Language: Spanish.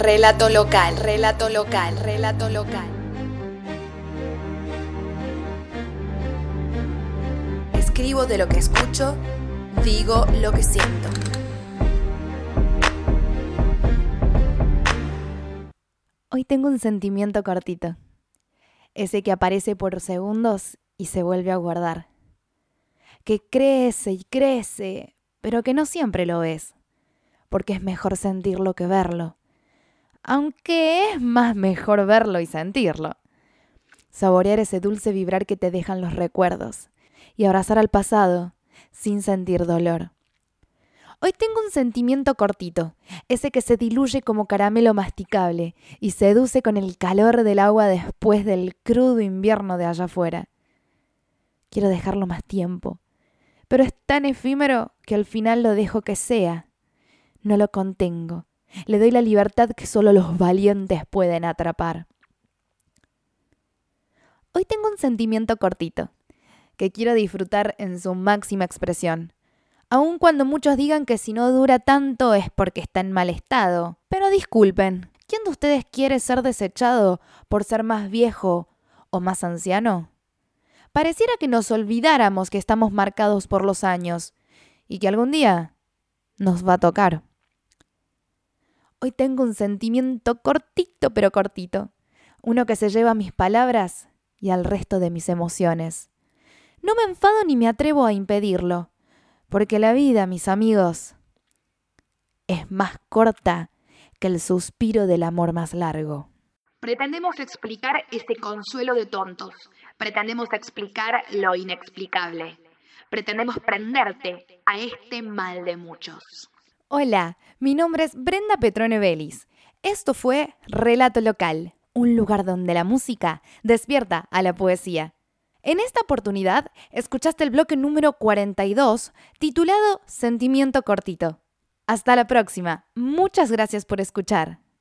relato local, relato local, relato local. Escribo de lo que escucho, digo lo que siento. Hoy tengo un sentimiento cortito, ese que aparece por segundos y se vuelve a guardar, que crece y crece, pero que no siempre lo ves, porque es mejor sentirlo que verlo, aunque es más mejor verlo y sentirlo. Saborear ese dulce vibrar que te dejan los recuerdos y abrazar al pasado sin sentir dolor. Hoy tengo un sentimiento cortito, ese que se diluye como caramelo masticable y seduce con el calor del agua después del crudo invierno de allá afuera. Quiero dejarlo más tiempo, pero es tan efímero que al final lo dejo que sea. No lo contengo, le doy la libertad que solo los valientes pueden atrapar. Hoy tengo un sentimiento cortito, que quiero disfrutar en su máxima expresión aun cuando muchos digan que si no dura tanto es porque está en mal estado. Pero disculpen, ¿quién de ustedes quiere ser desechado por ser más viejo o más anciano? Pareciera que nos olvidáramos que estamos marcados por los años y que algún día nos va a tocar. Hoy tengo un sentimiento cortito pero cortito, uno que se lleva a mis palabras y al resto de mis emociones. No me enfado ni me atrevo a impedirlo porque la vida, mis amigos, es más corta que el suspiro del amor más largo. Pretendemos explicar este consuelo de tontos. Pretendemos explicar lo inexplicable. Pretendemos prenderte a este mal de muchos. Hola, mi nombre es Brenda Petrone Vélez. Esto fue Relato Local, un lugar donde la música despierta a la poesía. En esta oportunidad, escuchaste el bloque número 42, titulado Sentimiento Cortito. Hasta la próxima. Muchas gracias por escuchar.